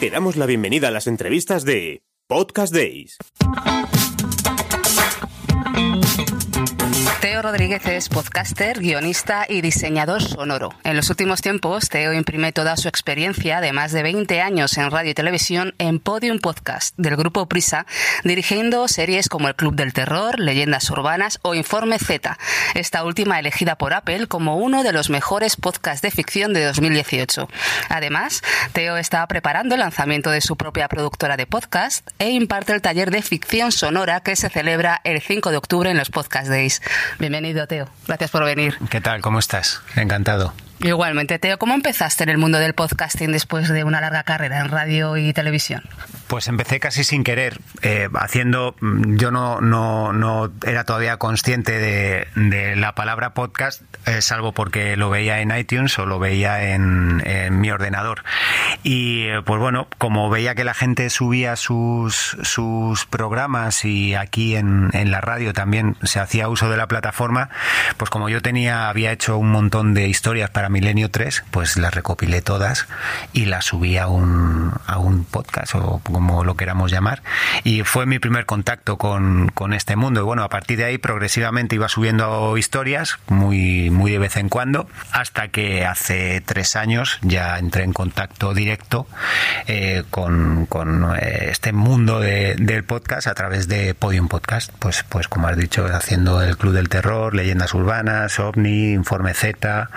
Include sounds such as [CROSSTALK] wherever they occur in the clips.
Te damos la bienvenida a las entrevistas de Podcast Days. Rodríguez es podcaster, guionista y diseñador sonoro. En los últimos tiempos, Teo imprime toda su experiencia de más de 20 años en radio y televisión en Podium Podcast del grupo Prisa, dirigiendo series como El Club del Terror, Leyendas Urbanas o Informe Z, esta última elegida por Apple como uno de los mejores podcasts de ficción de 2018. Además, Teo está preparando el lanzamiento de su propia productora de podcast e imparte el taller de ficción sonora que se celebra el 5 de octubre en los Podcast Days. Bienvenido, Teo. Gracias por venir. ¿Qué tal? ¿Cómo estás? Encantado. Igualmente, Teo, ¿cómo empezaste en el mundo del podcasting después de una larga carrera en radio y televisión? Pues empecé casi sin querer, eh, haciendo, mm, yo no, no, no era todavía consciente de, la palabra podcast, eh, salvo porque lo veía en iTunes o lo veía en, mi ordenador. Y eh, pues bueno, como veía que la gente subía sus, sus programas y aquí en la radio también se hacía uso de la plataforma, pues como yo tenía, había hecho un montón de historias para Milenio 3, pues las recopilé todas y las subí a un, a un podcast o como lo queramos llamar. Y fue mi primer contacto con, con este mundo. Y bueno, a partir de ahí progresivamente iba subiendo historias, muy, muy de vez en cuando, hasta que hace tres años ya entré en contacto directo eh, con, con eh, este mundo de, del podcast a través de Podium Podcast. Pues, pues como has dicho, haciendo el Club del Terror, Leyendas Urbanas, OVNI, Informe Z,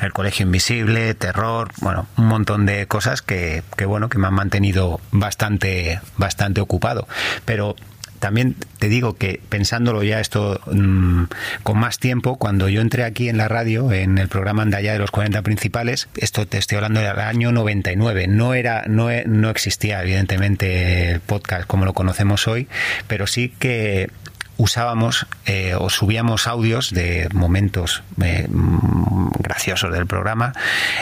el Colegio Invisible, Terror, bueno, un montón de cosas que, que bueno, que me han mantenido bastante, bastante ocupado. Pero también te digo que pensándolo ya esto mmm, con más tiempo, cuando yo entré aquí en la radio, en el programa Andaya de los 40 principales, esto te estoy hablando del año 99, no era no, no existía evidentemente el podcast como lo conocemos hoy, pero sí que usábamos eh, o subíamos audios de momentos eh, graciosos del programa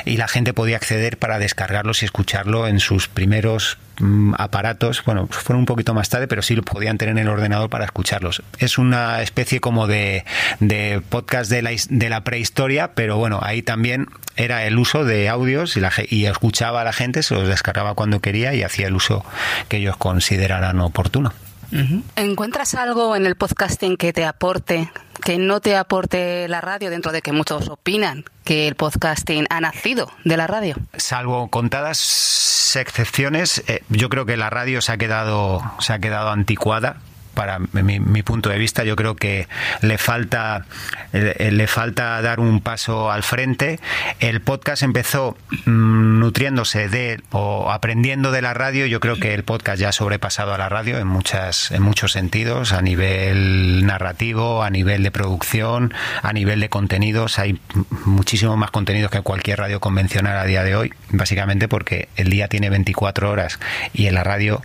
y la gente podía acceder para descargarlos y escucharlo en sus primeros mm, aparatos, bueno, fueron un poquito más tarde, pero sí lo podían tener en el ordenador para escucharlos. Es una especie como de, de podcast de la, de la prehistoria, pero bueno, ahí también era el uso de audios y, la, y escuchaba a la gente, se los descargaba cuando quería y hacía el uso que ellos consideraran oportuno. Uh -huh. ¿Encuentras algo en el podcasting que te aporte, que no te aporte la radio, dentro de que muchos opinan que el podcasting ha nacido de la radio? Salvo contadas excepciones, eh, yo creo que la radio se ha quedado, se ha quedado anticuada para mi, mi, punto de vista yo creo que le falta eh, le falta dar un paso al frente. El podcast empezó mmm, nutriéndose de o aprendiendo de la radio. Yo creo que el podcast ya ha sobrepasado a la radio en muchas en muchos sentidos a nivel narrativo a nivel de producción a nivel de contenidos. Hay muchísimo más contenidos que cualquier radio convencional a día de hoy básicamente porque el día tiene 24 horas y en la radio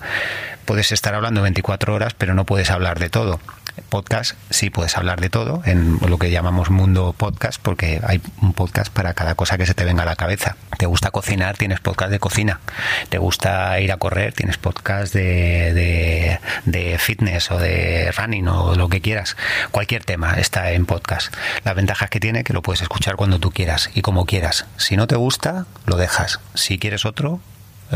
puedes estar hablando 24 horas, pero no puedes hablar de todo. Podcast sí puedes hablar de todo en lo que llamamos mundo podcast porque hay un podcast para cada cosa que se te venga a la cabeza. Te gusta cocinar, tienes podcast de cocina. Te gusta ir a correr, tienes podcast de, de, fitness o de running o lo que quieras. Cualquier tema está en podcast. La ventaja es que tiene que lo puedes escuchar cuando tú quieras y como quieras. Si no te gusta, lo dejas. Si quieres otro,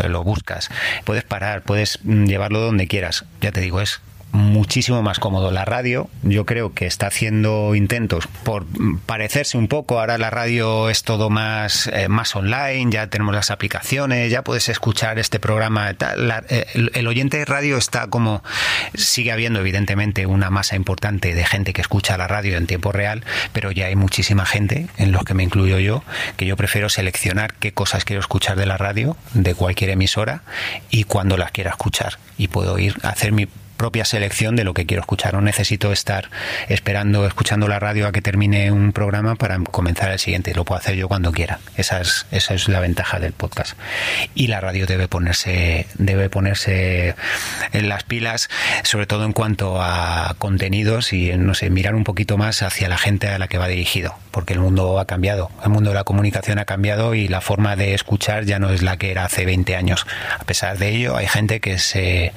lo buscas. Puedes parar, puedes llevarlo donde quieras. Ya te digo, es muchísimo más cómodo. La radio, yo creo que está haciendo intentos por parecerse un poco. Ahora la radio es todo más, eh, más online, ya tenemos las aplicaciones, ya puedes escuchar este programa. La, el, el, oyente de radio está como. Sigue habiendo, evidentemente, una masa importante de gente que escucha la radio en tiempo real, pero ya hay muchísima gente, en los que me incluyo yo, que yo prefiero seleccionar qué cosas quiero escuchar de la radio, de cualquier emisora, y cuando las quiera escuchar. Y puedo ir a hacer mi propia selección de lo que quiero escuchar. No necesito estar esperando, escuchando la radio a que termine un programa para comenzar el siguiente. Lo puedo hacer yo cuando quiera. Esa es, esa es la ventaja del podcast. Y la radio debe ponerse, debe ponerse en las pilas, sobre todo en cuanto a contenidos y, no sé, mirar un poquito más hacia la gente a la que va dirigido. Porque el mundo ha cambiado. El mundo de la comunicación ha cambiado y la forma de escuchar ya no es la que era hace 20 años. A pesar de ello, hay gente que se,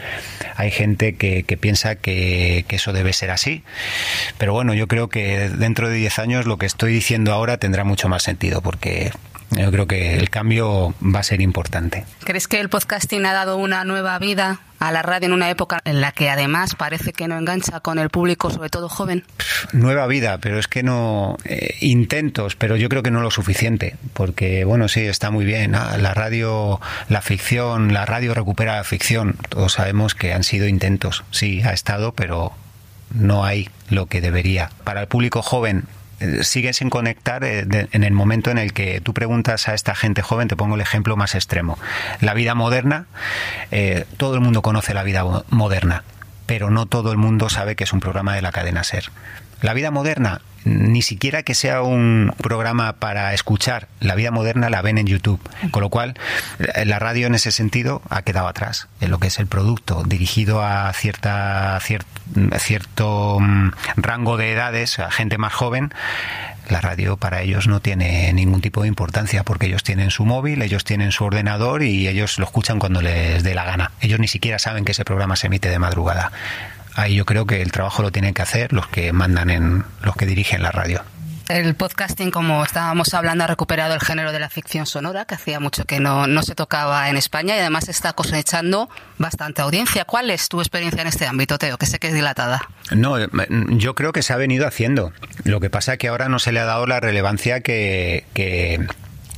hay gente que piensa que, que, eso debe ser así. Pero bueno, yo creo que dentro de 10 años lo que estoy diciendo ahora tendrá mucho más sentido porque Yo creo que el cambio va a ser importante. ¿Crees que el podcasting ha dado una nueva vida a la radio en una época en la que además parece que no engancha con el público, sobre todo joven? Nueva vida, pero es que no. Eh, intentos, pero yo creo que no lo suficiente. Porque, bueno, sí, está muy bien. Ah, la radio, la ficción, la radio recupera la ficción. Todos sabemos que han sido intentos. Sí, ha estado, pero no hay lo que debería. Para el público joven, sigue sin conectar eh, en el momento en el que tú preguntas a esta gente joven, te pongo el ejemplo más extremo. La vida moderna, eh, todo el mundo conoce la vida moderna, pero no todo el mundo sabe que es un programa de la cadena Ser. La vida moderna, ni siquiera que sea un programa para escuchar, la vida moderna la ven en YouTube. Con lo cual, la radio en ese sentido ha quedado atrás en lo que es el producto, dirigido a cierta, cierto mm, rango de edades, a gente más joven. La radio para ellos no tiene ningún tipo de importancia porque ellos tienen su móvil, ellos tienen su ordenador y ellos lo escuchan cuando les dé la gana. Ellos ni siquiera saben que ese programa se emite de madrugada ahí yo creo que el trabajo lo tienen que hacer los que mandan en los que dirigen la radio. El podcasting, como estábamos hablando, ha recuperado el género de la ficción sonora, que hacía mucho que no, no se tocaba en España y además está cosechando bastante audiencia. ¿Cuál es tu experiencia en este ámbito, Teo? Que sé que es dilatada. No, yo creo que se ha venido haciendo. Lo que pasa es que ahora no se le ha dado la relevancia que, que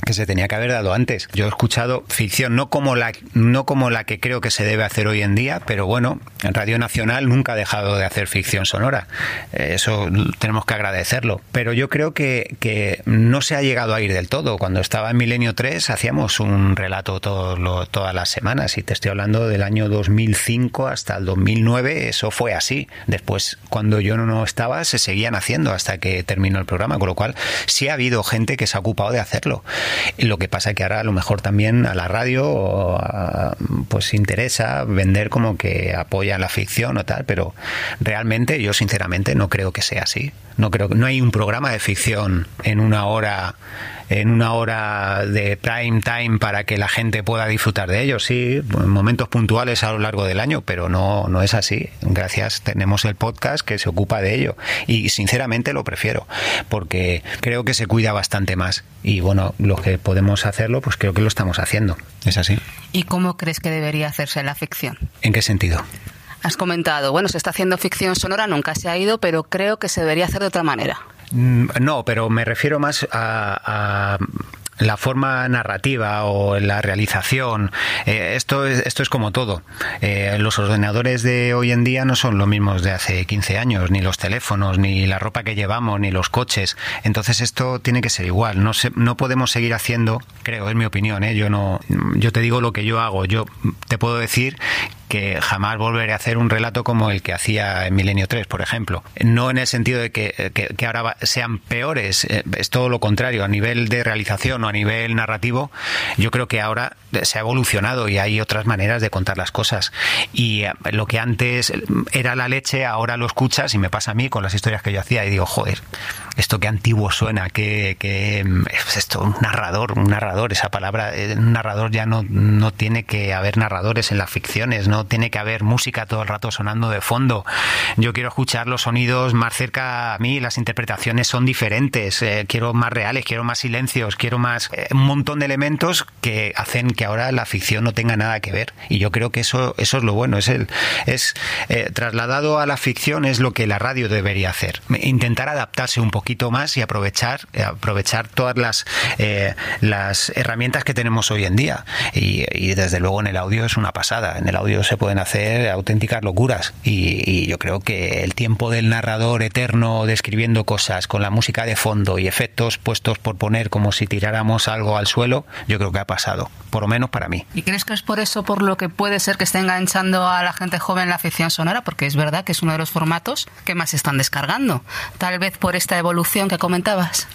que se tenía que haber dado antes. Yo he escuchado ficción no como la no como la que creo que se debe hacer hoy en día, pero bueno, en Radio Nacional nunca ha dejado de hacer ficción sonora. Eh, eso tenemos que agradecerlo. Pero yo creo que, que no se ha llegado a ir del todo. Cuando estaba en Milenio 3 hacíamos un relato todas las semanas y te estoy hablando del año 2005 hasta el 2009, eso fue así. Después, cuando yo no estaba, se seguían haciendo hasta que terminó el programa, con lo cual sí ha habido gente que se ha ocupado de hacerlo. Lo que pasa que ahora a lo mejor también a la radio pues interesa vender como que apoya la ficción o tal, pero realmente yo sinceramente no creo que sea así. No creo no hay un programa de ficción en una hora en una hora de prime time para que la gente pueda disfrutar de ellos, sí, en momentos puntuales a lo largo del año, pero no, no es así. Gracias, tenemos el podcast que se ocupa de ello y sinceramente lo prefiero porque creo que se cuida bastante más y bueno, los que podemos hacerlo, pues creo que lo estamos haciendo. Es así. ¿Y cómo crees que debería hacerse la ficción? ¿En qué sentido? Has comentado, bueno, se está haciendo ficción sonora, nunca se ha ido, pero creo que se debería hacer de otra manera. Mm, no, pero me refiero más a, la forma narrativa o la realización. Eh, esto, es, esto es como todo. Eh, los ordenadores de hoy en día no son los mismos de hace 15 años, ni los teléfonos, ni la ropa que llevamos, ni los coches. Entonces esto tiene que ser igual. No, no podemos seguir haciendo, creo, es mi opinión. ¿eh? Yo, no, yo te digo lo que yo hago. Yo te puedo decir que jamás volveré a hacer un relato como el que hacía en Milenio 3, por ejemplo. No en el sentido de que, que, ahora sean peores, eh, es todo lo contrario. A nivel de realización o a nivel narrativo, yo creo que ahora se ha evolucionado y hay otras maneras de contar las cosas. Y eh, lo que antes era la leche, ahora lo escuchas y me pasa a mí con las historias que yo hacía y digo, joder, esto qué antiguo suena, que, que es esto, un narrador, un narrador, esa palabra, eh, un narrador ya no, no tiene que haber narradores en las ficciones, no tiene que haber música todo el rato sonando de fondo. Yo quiero escuchar los sonidos más cerca a mí, las interpretaciones son diferentes, eh, quiero más reales, quiero más silencios, quiero más eh, un montón de elementos que hacen que ahora la ficción no tenga nada que ver. Y yo creo que eso, eso es lo bueno, es el, es trasladado a la ficción es lo que la radio debería hacer, intentar adaptarse un poco más y aprovechar, eh, aprovechar todas las, eh, las herramientas que tenemos hoy en día. Y, desde luego en el audio es una pasada. En el audio se pueden hacer auténticas locuras. Y, yo creo que el tiempo del narrador eterno describiendo cosas con la música de fondo y efectos puestos por poner como si tiráramos algo al suelo, yo creo que ha pasado. Por lo menos para mí. ¿Y crees que es por eso por lo que puede ser que esté enganchando a la gente joven la ficción sonora? Porque es verdad que es uno de los formatos que más están descargando. Tal vez por esta evolución que comentabas.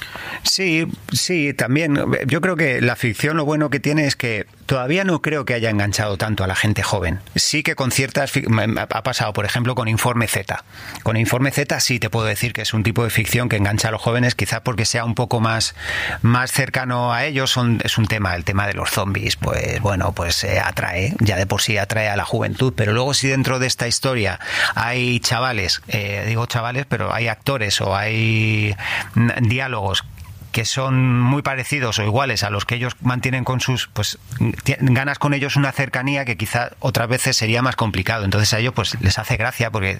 Sí, sí, también. Yo creo que la ficción lo bueno que tiene es que todavía no creo que haya enganchado tanto a la gente joven. Sí que con ciertas... Ha pasado, por ejemplo, con Informe Z. Con Informe Z sí te puedo decir que es un tipo de ficción que engancha a los jóvenes, quizá porque sea un poco más, más cercano a ellos. es un tema, el tema de los zombies, pues bueno, pues eh, atrae, ya de por sí atrae a la juventud. Pero luego si dentro de esta historia hay chavales, eh, digo chavales, pero hay actores o hay diálogos que son muy parecidos o iguales a los que ellos mantienen con sus, pues ganas con ellos una cercanía que quizá otras veces sería más complicado. Entonces a ellos pues les hace gracia porque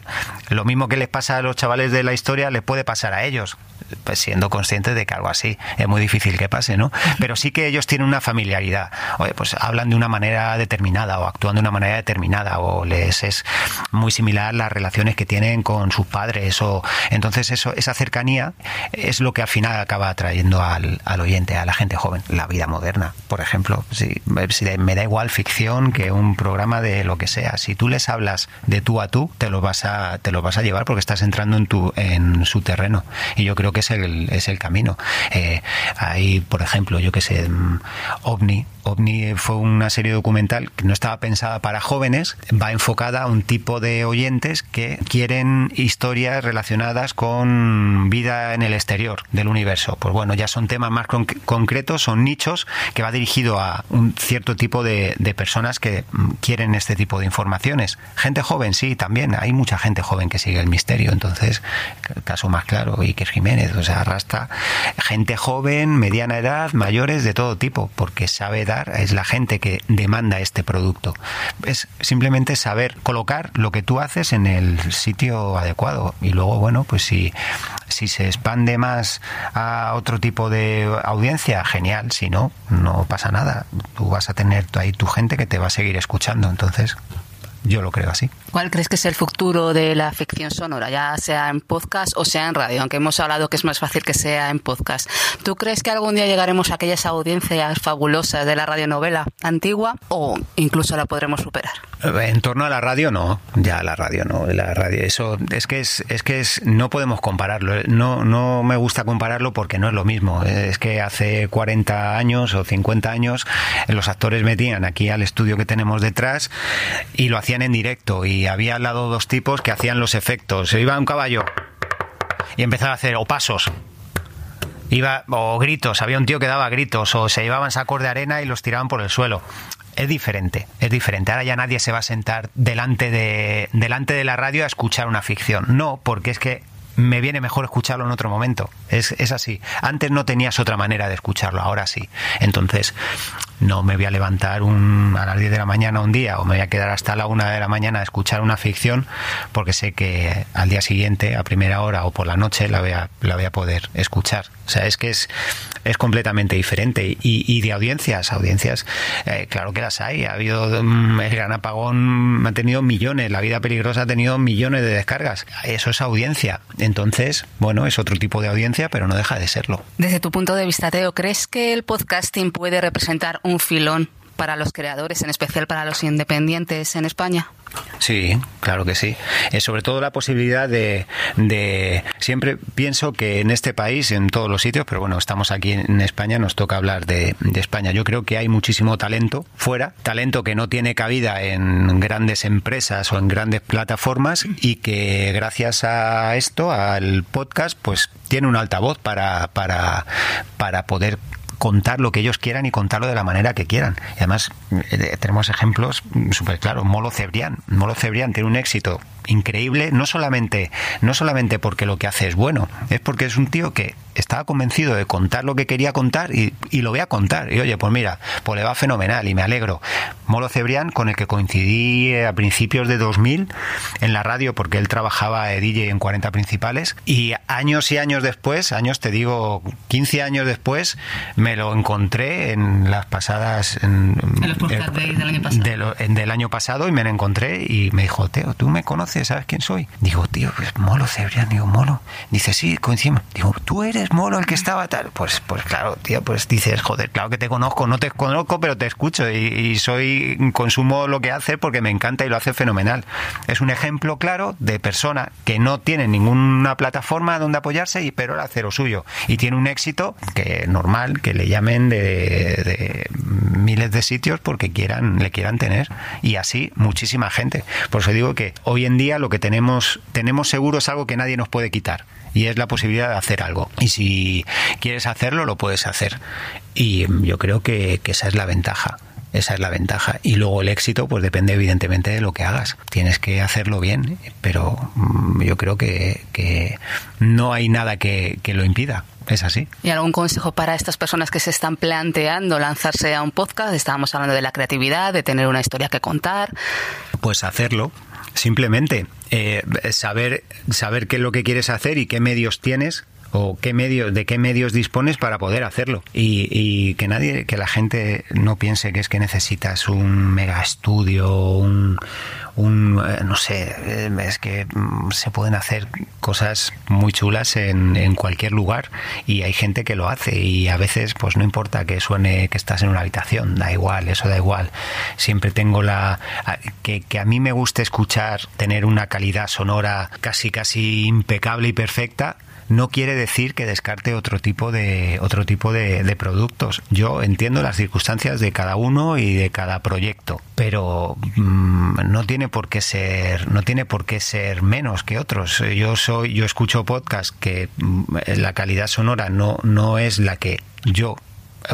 lo mismo que les pasa a los chavales de la historia les puede pasar a ellos, pues siendo conscientes de que algo así es muy difícil que pase, ¿no? Pero sí que ellos tienen una familiaridad. Oye, pues hablan de una manera determinada o actúan de una manera determinada o les es muy similar las relaciones que tienen con sus padres o entonces eso esa cercanía es lo que al final acaba atrayendo al, al oyente, a la gente joven. La vida moderna, por ejemplo, si, me da igual ficción que un programa de lo que sea. Si tú les hablas de tú a tú, te lo vas a te lo vas a llevar porque estás entrando en tu en su terreno y yo creo que es el es el camino. Eh, hay, por ejemplo, yo que sé, mm, OVNI OVNI fue una serie documental que no estaba pensada para jóvenes, va enfocada a un tipo de oyentes que quieren historias relacionadas con vida en el exterior del universo. Pues bueno, ya son temas más concretos, son nichos que va dirigido a un cierto tipo de, personas que mm, quieren este tipo de informaciones. Gente joven, sí, también. Hay mucha gente joven que sigue el misterio. Entonces, caso más claro, Iker Jiménez, o sea, arrastra gente joven, mediana edad, mayores, de todo tipo, porque sabe es la gente que demanda este producto. Es simplemente saber colocar lo que tú haces en el sitio adecuado. Y luego, bueno, pues si, si se expande más a otro tipo de audiencia, genial. Si no, no pasa nada. Tú vas a tener ahí tu gente que te va a seguir escuchando. Entonces, yo lo creo así. ¿Cuál crees que es el futuro de la ficción sonora, ya sea en podcast o sea en radio? Aunque hemos hablado que es más fácil que sea en podcast. ¿Tú crees que algún día llegaremos a aquellas audiencias fabulosas de la radionovela antigua o incluso la podremos superar? En torno a la radio no, ya la radio no, la radio eso es que es, es que es no podemos compararlo, no no me gusta compararlo porque no es lo mismo, es que hace 40 años o 50 años los actores metían aquí al estudio que tenemos detrás y lo hacían en directo y había al lado dos tipos que hacían los efectos. Se iba un caballo y empezaba a hacer o pasos. Iba, o gritos, había un tío que daba gritos, o se llevaban sacos de arena y los tiraban por el suelo. Es diferente, es diferente. Ahora ya nadie se va a sentar delante de, delante de la radio a escuchar una ficción. No, porque es que me viene mejor escucharlo en otro momento. Es, es así. Antes no tenías otra manera de escucharlo, ahora sí. Entonces, no me voy a levantar un, a las 10 de la mañana un día o me voy a quedar hasta la 1 de la mañana a escuchar una ficción porque sé que al día siguiente, a primera hora o por la noche, la voy a, la voy a poder escuchar. O sea, es que es, es completamente diferente. Y, y de audiencias, audiencias, eh, claro que las hay. Ha habido mm, el gran apagón, ha tenido millones, la vida peligrosa ha tenido millones de descargas. Eso es audiencia. Entonces, bueno, es otro tipo de audiencia, pero no deja de serlo. Desde tu punto de vista, Teo, ¿crees que el podcasting puede representar filón para los creadores, en especial para los independientes en España? Sí, claro que sí. Eh, sobre todo la posibilidad de, de, Siempre pienso que en este país, en todos los sitios, pero bueno, estamos aquí en España, nos toca hablar de, de, España. Yo creo que hay muchísimo talento fuera, talento que no tiene cabida en grandes empresas o en grandes plataformas y que gracias a esto, al podcast, pues tiene un altavoz para, para, para poder contar lo que ellos quieran y contarlo de la manera que quieran. Además, eh, tenemos ejemplos súper claros. Molo Cebrián. Molo Cebrián tiene un éxito increíble, no solamente, no solamente porque lo que hace es bueno, es porque es un tío que estaba convencido de contar lo que quería contar y, lo voy a contar. Y oye, pues mira, pues le va fenomenal y me alegro. Molo Cebrián, con el que coincidí a principios de 2000 en la radio, porque él trabajaba DJ en 40 principales, y años y años después, años te digo, 15 años después, me lo encontré en las pasadas. En, los del año pasado. del año pasado y me lo encontré y me dijo, Teo, ¿tú me conoces? ¿Sabes quién soy? Digo, tío, pues Molo Cebrián. Digo, Molo. Dice, sí, coincidimos. Digo, tú eres Molo el que estaba tal. Pues, pues claro, tío, pues dices, joder, claro que te conozco, no te conozco, pero te escucho y, soy, consumo lo que hace porque me encanta y lo hace fenomenal. Es un ejemplo claro de persona que no tiene ninguna plataforma donde apoyarse, y, pero él hace lo suyo. Y tiene un éxito que normal, que le llamen de, de miles de sitios porque quieran, le quieran tener. Y así muchísima gente. Por eso digo que hoy en día lo que tenemos, tenemos seguro es algo que nadie nos puede quitar y es la posibilidad de hacer algo. Y si quieres hacerlo, lo puedes hacer. Y yo creo que, esa es la ventaja Esa es la ventaja. Y luego el éxito, pues depende evidentemente de lo que hagas. Tienes que hacerlo bien, pero mm, yo creo que, que no hay nada que, que lo impida. Es así. ¿Y algún consejo para estas personas que se están planteando lanzarse a un podcast? Estábamos hablando de la creatividad, de tener una historia que contar. Pues hacerlo. Simplemente eh, saber, saber qué es lo que quieres hacer y qué medios tienes o qué medios, de qué medios dispones para poder hacerlo. Y, y, que nadie, que la gente no piense que es que necesitas un mega estudio, un, un eh, no sé, eh, es que mm, se pueden hacer cosas muy chulas en, en, cualquier lugar y hay gente que lo hace y a veces pues no importa que suene que estás en una habitación, da igual, eso da igual. Siempre tengo la que, que a mí me gusta escuchar, tener una calidad sonora casi casi impecable y perfecta no quiere decir que descarte otro tipo de otro tipo de, de, productos. Yo entiendo las circunstancias de cada uno y de cada proyecto, pero mmm, no tiene por qué ser no tiene por qué ser menos que otros. Yo soy yo escucho podcasts que mmm, la calidad sonora no no es la que yo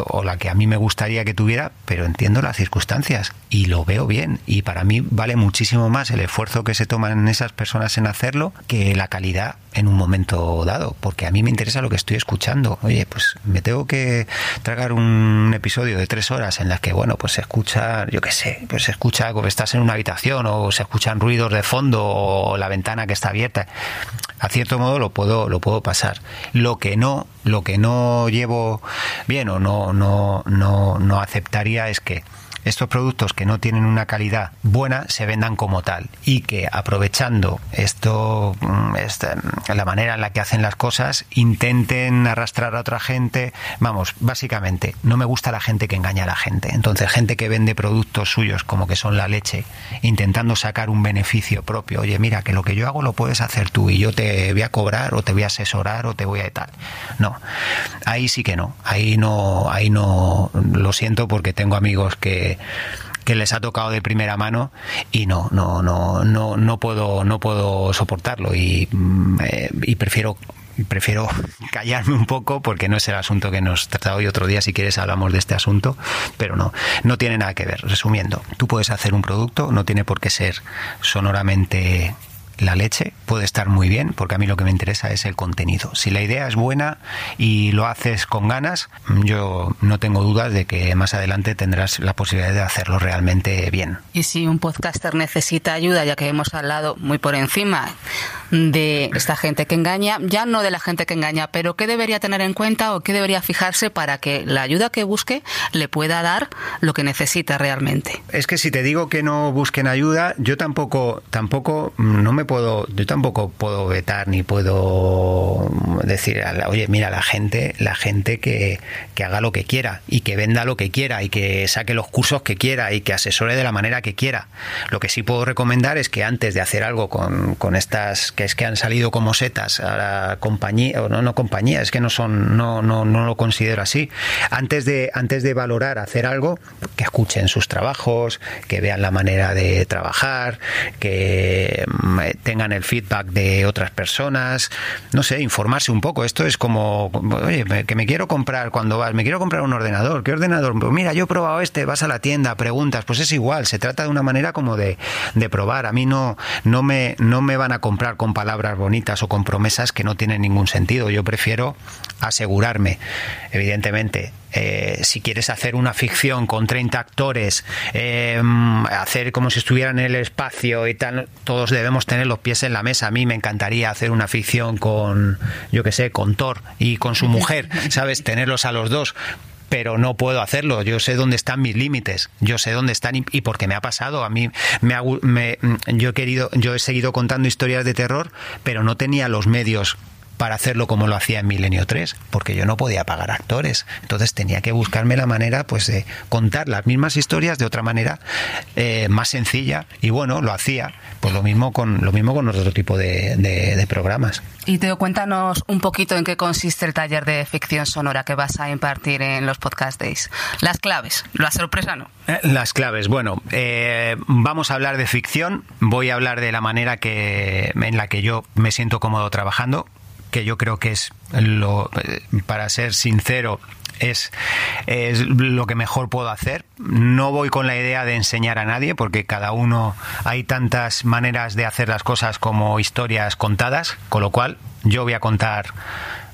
o la que a mí me gustaría que tuviera, pero entiendo las circunstancias y lo veo bien. Y para mí vale muchísimo más el esfuerzo que se toman esas personas en hacerlo que la calidad en un momento dado, porque a mí me interesa lo que estoy escuchando. Oye, pues me tengo que tragar un episodio de tres horas en las que, bueno, pues se escucha, yo qué sé, pues se escucha como estás en una habitación o se escuchan ruidos de fondo o la ventana que está abierta. A cierto modo lo puedo, lo puedo pasar. Lo que no, lo que no llevo bien o no, no, no, no aceptaría es que estos productos que no tienen una calidad buena se vendan como tal y que aprovechando esto, esta, la manera en la que hacen las cosas, intenten arrastrar a otra gente. Vamos, básicamente, no me gusta la gente que engaña a la gente. Entonces, gente que vende productos suyos como que son la leche, intentando sacar un beneficio propio. Oye, mira, que lo que yo hago lo puedes hacer tú y yo te voy a cobrar o te voy a asesorar o te voy a tal. No, ahí sí que no. Ahí no, ahí no, lo siento porque tengo amigos que que les ha tocado de primera mano y no no no no no puedo no puedo soportarlo. Y, eh, y prefiero prefiero [LAUGHS] callarme un poco porque no es el asunto que nos trata hoy. Otro día si quieres hablamos de este asunto pero no no tiene nada que ver. Resumiendo tú puedes hacer un producto no tiene por qué ser sonoramente la leche puede estar muy bien, porque a mí lo que me interesa es el contenido. Si la idea es buena y lo haces con ganas, yo no tengo dudas de que más adelante tendrás la posibilidad de hacerlo realmente bien. Y si un podcaster necesita ayuda, ya que hemos hablado muy por encima de esta gente que engaña, ya no de la gente que engaña, pero ¿qué debería tener en cuenta o qué debería fijarse para que la ayuda que busque le pueda dar lo que necesita realmente? Es que si te digo que no busquen ayuda, yo tampoco, tampoco, no me puedo, yo tampoco puedo vetar ni puedo decir, oye, mira, la gente, la gente que, que haga lo que quiera y que venda lo que quiera y que saque los cursos que quiera y que asesore de la manera que quiera. Lo que sí puedo recomendar es que antes de hacer algo con, con estas que es que han salido como setas a la compañía, o no, no compañía, es que no son, no, no, no lo considero así. Antes de, antes de valorar hacer algo, que escuchen sus trabajos, que vean la manera de trabajar, que tengan el feedback de otras personas, no sé, informarse un poco. Esto es como, oye, que me quiero comprar cuando vas, me quiero comprar un ordenador, ¿qué ordenador? Pues mira, yo he probado este, vas a la tienda, preguntas, pues es igual, se trata de una manera como de, de probar. A mí no, no, me, no me van a comprar con palabras bonitas o con promesas que no tienen ningún sentido. Yo prefiero asegurarme, evidentemente, eh, si quieres hacer una ficción con 30 actores, eh, hacer como si estuvieran en el espacio y tal, todos debemos tener los pies en la mesa. A mí me encantaría hacer una ficción con, yo que sé, con Thor y con su [LAUGHS] mujer, ¿sabes? Tenerlos a los dos pero no puedo hacerlo. Yo sé dónde están mis límites. Yo sé dónde están y, porque me ha pasado. A mí me, ha, me, yo he querido, yo he seguido contando historias de terror, pero no tenía los medios para hacerlo como lo hacía en Milenio 3, porque yo no podía pagar actores. Entonces tenía que buscarme la manera pues de contar las mismas historias de otra manera eh, más sencilla y bueno, lo hacía. Pues lo mismo con lo mismo con otro tipo de, de, de programas. Y Teo, cuéntanos un poquito en qué consiste el taller de ficción sonora que vas a impartir en los Podcast Days. Las claves, la sorpresa no. Eh, las claves, bueno, eh, vamos a hablar de ficción, voy a hablar de la manera que en la que yo me siento cómodo trabajando, que yo creo que es lo, para ser sincero, es, es lo que mejor puedo hacer. No voy con la idea de enseñar a nadie, porque cada uno hay tantas maneras de hacer las cosas como historias contadas, con lo cual yo voy a contar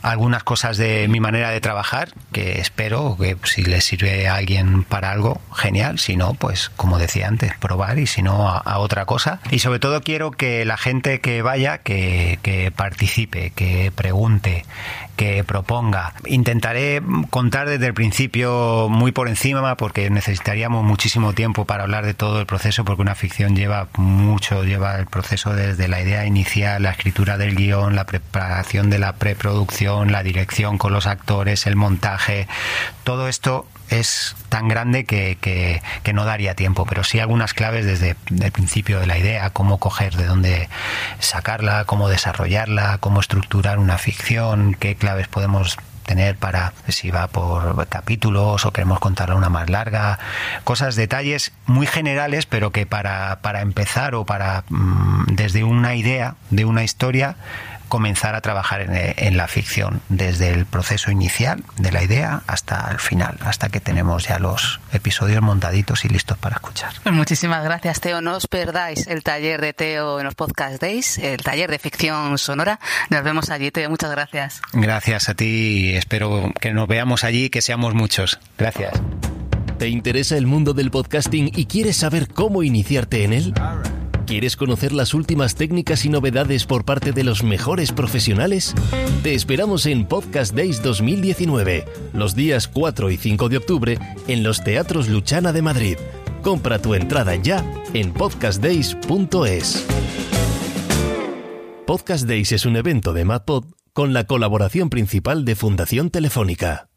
algunas cosas de mi manera de trabajar que espero que si le sirve a alguien para algo, genial. Si no, pues como decía antes, probar y si no, a, otra cosa. Y sobre todo quiero que la gente que vaya, que, que participe, que pregunte, que proponga. Intentaré contar desde el principio muy por encima porque necesitaríamos muchísimo tiempo para hablar de todo el proceso porque una ficción lleva mucho, lleva el proceso desde la idea inicial, la escritura del guion, la preparación de la preproducción la dirección con los actores, el montaje, todo esto es tan grande que, que, no daría tiempo, pero sí algunas claves desde el principio de la idea, cómo coger, de dónde sacarla, cómo desarrollarla, cómo estructurar una ficción, qué claves podemos tener para si va por capítulos o queremos contarla una más larga, cosas, detalles muy generales, pero que para, para empezar o para mm, desde una idea de una historia comenzar a trabajar en, la ficción, desde el proceso inicial de la idea hasta el final, hasta que tenemos ya los episodios montaditos y listos para escuchar. Pues muchísimas gracias, Teo. No os perdáis el taller de Teo en los Podcast Days, el taller de ficción sonora. Nos vemos allí, Teo. Muchas gracias. Gracias a ti. Espero que nos veamos allí, que seamos muchos. Gracias. ¿Te interesa el mundo del podcasting y quieres saber cómo iniciarte en él? ¿Quieres conocer las últimas técnicas y novedades por parte de los mejores profesionales? Te esperamos en Podcast Days 2019, los días 4 y 5 de octubre, en los Teatros Luchana de Madrid. Compra tu entrada ya en podcastdays.es. Podcast Days es un evento de MadPod con la colaboración principal de Fundación Telefónica.